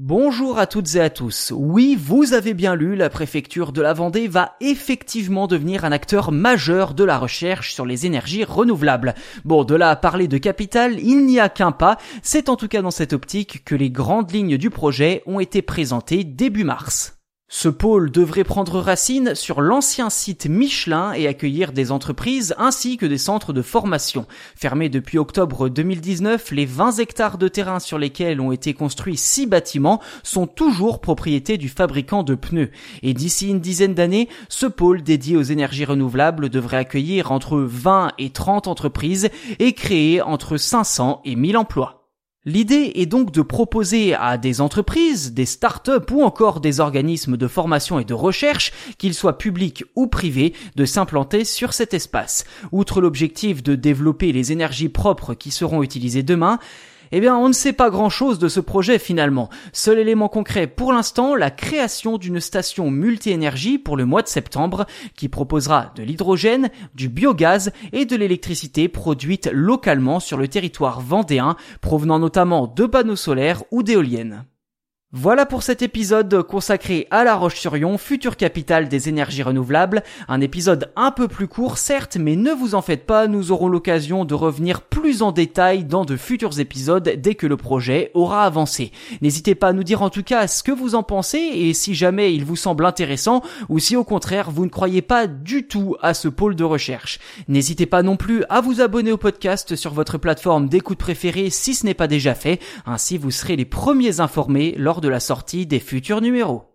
Bonjour à toutes et à tous. Oui, vous avez bien lu, la préfecture de la Vendée va effectivement devenir un acteur majeur de la recherche sur les énergies renouvelables. Bon, de là à parler de capital, il n'y a qu'un pas. C'est en tout cas dans cette optique que les grandes lignes du projet ont été présentées début mars. Ce pôle devrait prendre racine sur l'ancien site Michelin et accueillir des entreprises ainsi que des centres de formation. Fermés depuis octobre 2019, les 20 hectares de terrain sur lesquels ont été construits six bâtiments sont toujours propriété du fabricant de pneus. Et d'ici une dizaine d'années, ce pôle dédié aux énergies renouvelables devrait accueillir entre 20 et 30 entreprises et créer entre 500 et 1000 emplois. L'idée est donc de proposer à des entreprises, des start-up ou encore des organismes de formation et de recherche, qu'ils soient publics ou privés, de s'implanter sur cet espace. Outre l'objectif de développer les énergies propres qui seront utilisées demain, eh bien, on ne sait pas grand-chose de ce projet finalement. Seul élément concret pour l'instant, la création d'une station multi-énergie pour le mois de septembre qui proposera de l'hydrogène, du biogaz et de l'électricité produite localement sur le territoire vendéen, provenant notamment de panneaux solaires ou d'éoliennes. Voilà pour cet épisode consacré à La Roche-sur-Yon, future capitale des énergies renouvelables. Un épisode un peu plus court, certes, mais ne vous en faites pas, nous aurons l'occasion de revenir plus en détail dans de futurs épisodes dès que le projet aura avancé. N'hésitez pas à nous dire en tout cas ce que vous en pensez et si jamais il vous semble intéressant ou si au contraire vous ne croyez pas du tout à ce pôle de recherche. N'hésitez pas non plus à vous abonner au podcast sur votre plateforme d'écoute préférée si ce n'est pas déjà fait, ainsi vous serez les premiers informés de la sortie des futurs numéros.